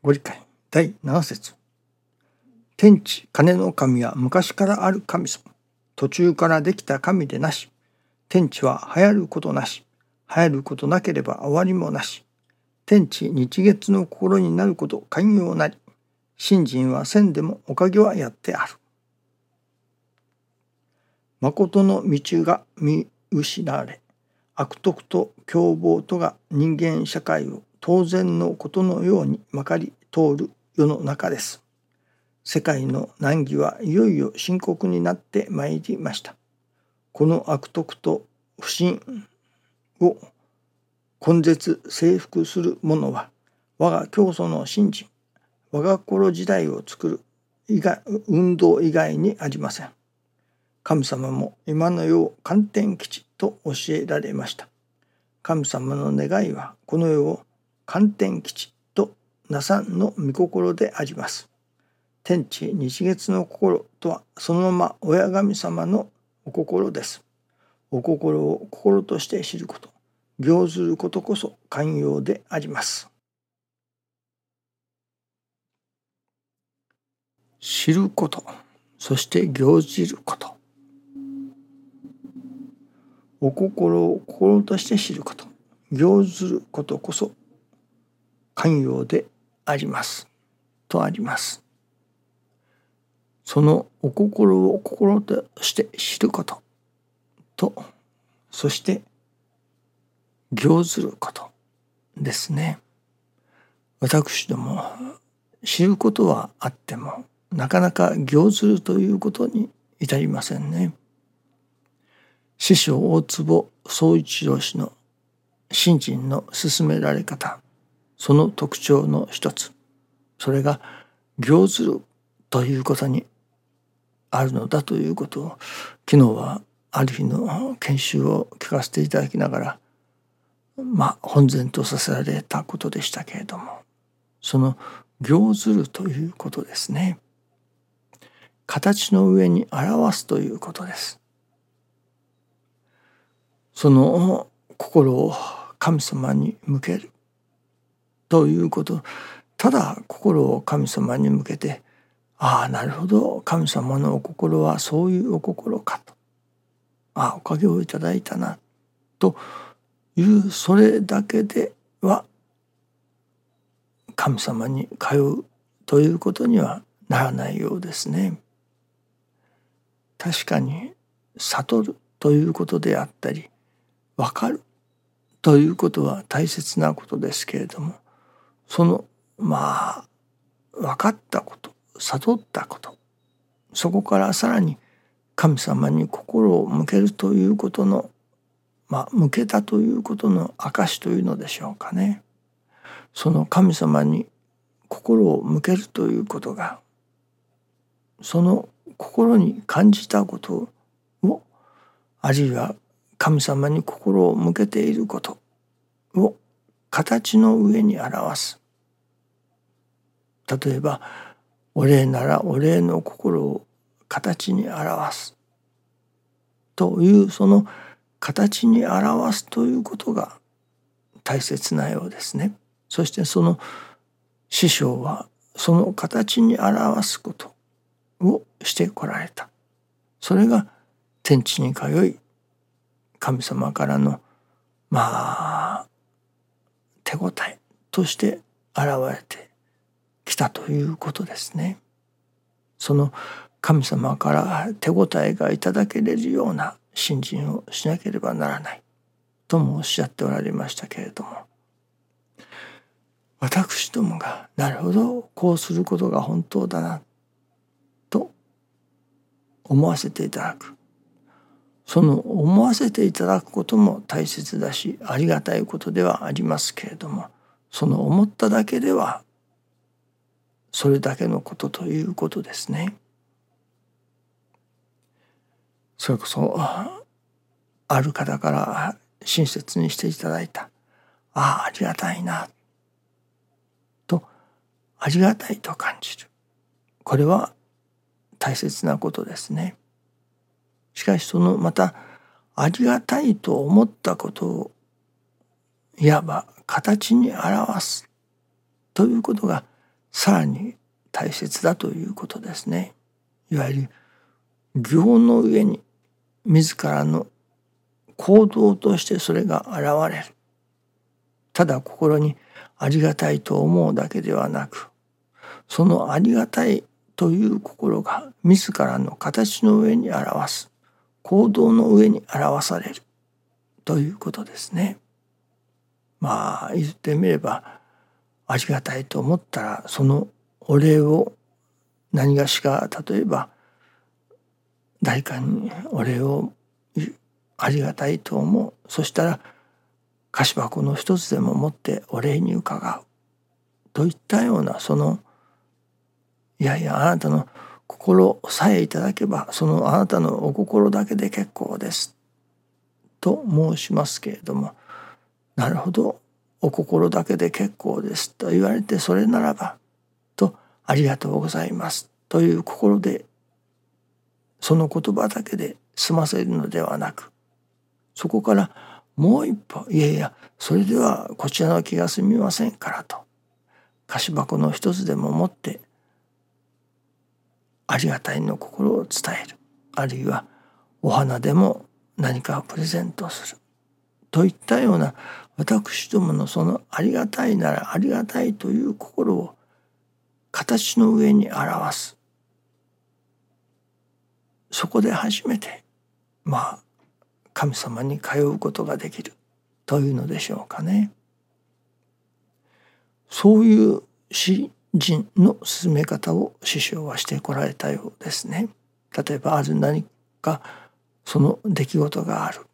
ご理解。第7節。天地金の神は昔からある神様。途中からできた神でなし。天地は流行ることなし。流行ることなければ終わりもなし。天地日月の心になること寛容なり。信心は千でもおかげはやってある。誠の道が見失われ。悪徳と凶暴とが人間社会を当然のことのようにまかり通る世の中です。世界の難儀はいよいよ深刻になってまいりました。この悪徳と不信を根絶征服する者は我が教祖の信心我が心時代を作る以外運動以外にありません。神様も今の世を観天基地と教えられました。神様の願いはこの世を観天基地となさんの御心であります。天地日月の心とはそのまま親神様のお心です。お心を心として知ること、行ずることこそ寛容であります。知ること、そして行じること。お心を心として知ること行ずることこそ寛容であります。とあります。そのお心を心として知ることとそして行ずることですね。私ども知ることはあってもなかなか行ずるということに至りませんね。師匠大坪総一郎氏の信心の進められ方その特徴の一つ。それが行ずるということにあるのだということを昨日はある日の研修を聞かせていただきながらまあ本然とさせられたことでしたけれどもその行ずるということですね。形の上に表すということです。その心を神様に向けるということ。ただ心を神様に向けてああなるほど。神様のお心はそういうお心かと。ああおかげをいただいたな。というそれだけでは神様に通うということにはならないようですね。確かに悟るということであったり分かるということは大切なことですけれどもそのまあ分かったこと悟ったことそこからさらに神様に心を向けるということのまあ向けたということの証というのでしょうかね。その神様に心を向けるということがその心に感じたことをあるいは神様に心を向けていることを形の上に表す例えばお礼ならお礼の心を形に表すというその形に表すということが大切なようですね。そしてその師匠はその形に表すことをしてこられた。それが天地に通い神様からのまあ手応えとして現れてきたということですね。その神様から手応えがいただけれるような信心をしなければならない。ともおっしゃっておられましたけれども。私どもがなるほどこうすることが本当だな。と思わせていただく。その思わせていただくことも大切だしありがたいことではありますけれどもその思っただけではそれだけのことということですね。それこそある方から親切にしていただいたああありがたいなとありがたいと感じるこれは大切なことですね。しかしそのまたありがたいと思ったことをいわば形に表すということがさらに大切だということですね。いわゆる行の上に自らの行動としてそれが現れる。ただ心にありがたいと思うだけではなくそのありがたいという心が自らの形の上に表す行動の上に表されるということですね。まあ言ってみればありがたいと思ったらそのお礼を何がしか例えば誰かにお礼をありがたいと思う。そしたら菓子箱の一つでも持ってお礼に伺う。といったようなそのいやいやあなたの心さえいただけばそのあなたのお心だけで結構です。と申しますけれどもなるほど。お心だけで結構ですと言われてそれならばとありがとうございます。という心でその言葉だけで済ませるのではなくそこからもう一歩いやいやそれではこちらの気が済みませんからと菓子箱の一つでも持ってありがたいの心を伝える。あるいはお花でも何かをプレゼントする。といったような私どものそのありがたいならありがたいという心を形の上に表すそこで初めてまあ神様に通うことができるというのでしょうかね。そういう詩人の進め方を師匠はしてこられたようですね。例えばある何かその出来事がある。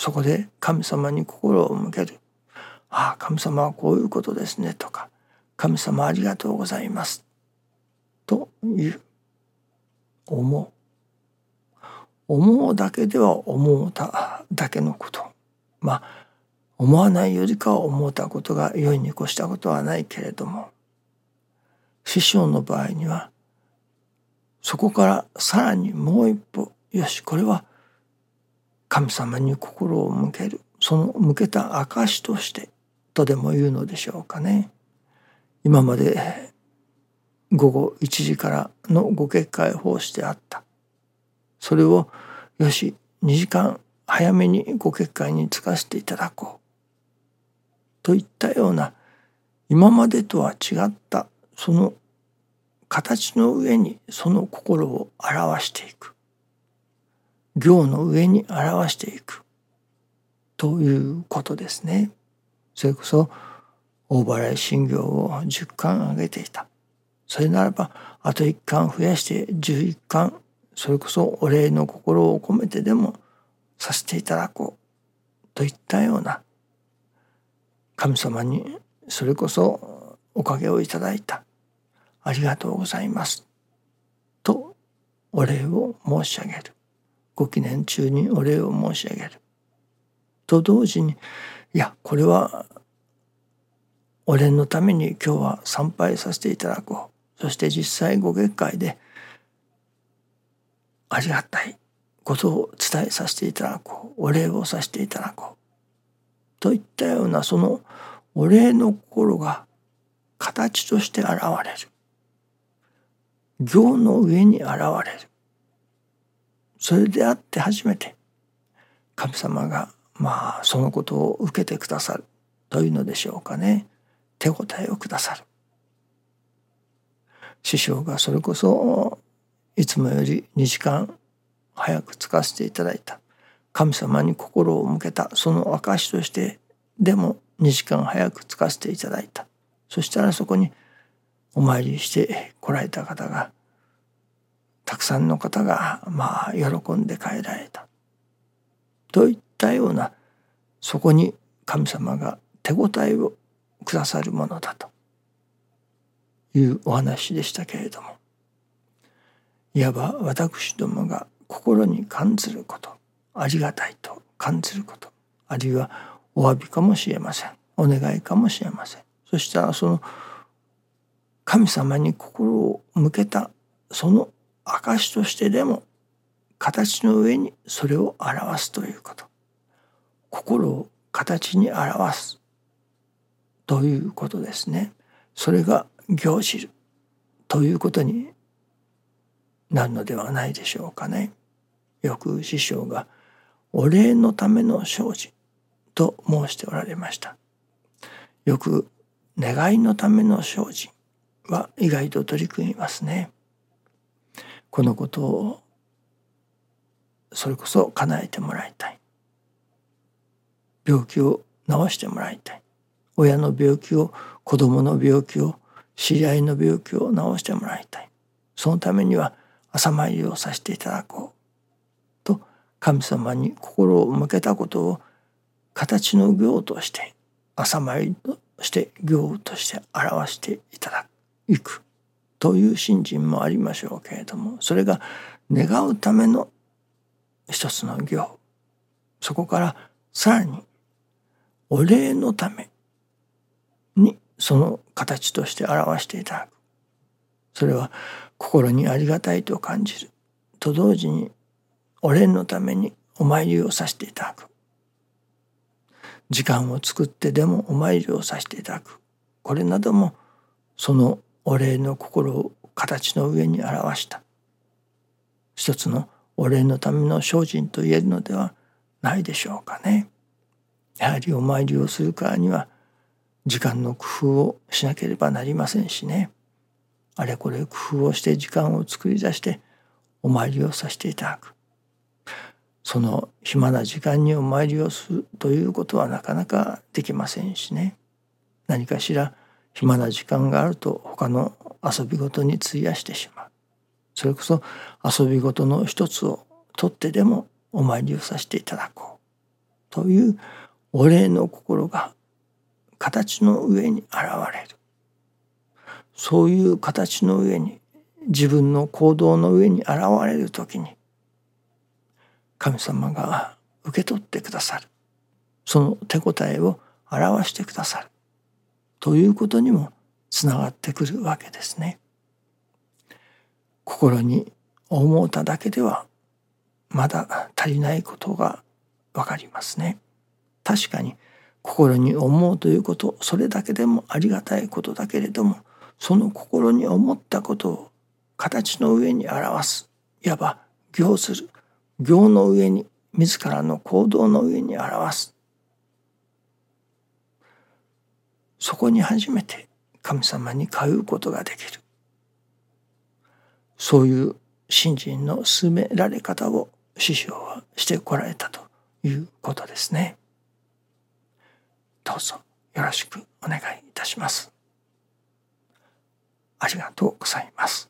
そこで神様に心を向ける。ああ神様はこういうことですねとか神様ありがとうございます。という思う。思うだけでは思うただけのこと。まあ思わないよりかは思うたことが良いに越したことはないけれども師匠の場合にはそこからさらにもう一歩よしこれは神様に心を向ける。その向けた証としてとでも言うのでしょうかね。今まで午後1時からのご結界奉仕であった。それをよし2時間早めにご結界につかせていただこう。といったような今までとは違ったその形の上にその心を表していく。行の上に表していく。ということですね。それこそ大払い信行を10巻上げていた。それならばあと1巻増やして11巻それこそお礼の心を込めてでもさせていただこう。といったような神様にそれこそおかげをいただいた。ありがとうございます。とお礼を申し上げる。ご記念中にお礼を申し上げる。と同時にいやこれはお礼のために今日は参拝させていただこう。そして実際ご結界でありがたいことを伝えさせていただこう。お礼をさせていただこう。といったようなそのお礼の心が形として現れる。行の上に現れる。それであって初めて神様がまあそのことを受けてくださるというのでしょうかね。手応えをくださる。師匠がそれこそいつもより2時間早く着かせていただいた。神様に心を向けたその証としてでも2時間早く着かせていただいた。そしたらそこにお参りして来られた方がたくさんの方がまあ喜んで帰られた。といったようなそこに神様が手応えをくださるものだと。いうお話でしたけれども。いわば私どもが心に感じることありがたいと感じることあるいはお詫びかもしれません。お願いかもしれません。そしたらその神様に心を向けたその証としてでも形の上にそれを表すということ心を形に表すということですねそれが行じるということになるのではないでしょうかね。よく師匠がお礼のための生じと申しておられました。よく願いのための精進は意外と取り組みますね。このことをそれこそ叶えてもらいたい。病気を治してもらいたい。親の病気を子供の病気を知り合いの病気を治してもらいたい。そのためには朝参りをさせていただこう。と神様に心を向けたことを形の行として朝参りとして行として表していただくという信心もありましょうけれどもそれが願うための一つの行そこからさらにお礼のためにその形として表していただく。それは心にありがたいと感じる。と同時にお礼のためにお参りをさせていただく。時間を作ってでもお参りをさせていただく。これなどもそのお礼の心を形の上に表した。一つのお礼のための精進と言えるのではないでしょうかね。やはりお参りをするからには時間の工夫をしなければなりませんしね。あれこれ工夫をして時間を作り出してお参りをさせていただく。その暇な時間にお参りをするということはなかなかできませんしね。何かしら暇な時間があると他の遊び事に費やしてしまう。それこそ遊び事の一つを取ってでもお参りをさせていただこう。というお礼の心が形の上に現れる。そういう形の上に自分の行動の上に現れる時に神様が受け取ってくださる。その手応えを表してくださる。ということにもつながってくるわけですね。心に思うただけではまだ足りないことがわかりますね。確かに心に思うということそれだけでもありがたいことだけれどもその心に思ったことを形の上に表すいわば行する行の上に自らの行動の上に表すそこに初めて神様に通うことができるそういう信心の進められ方を師匠はしてこられたということですね。どうぞよろしくお願いいたします。ありがとうございます。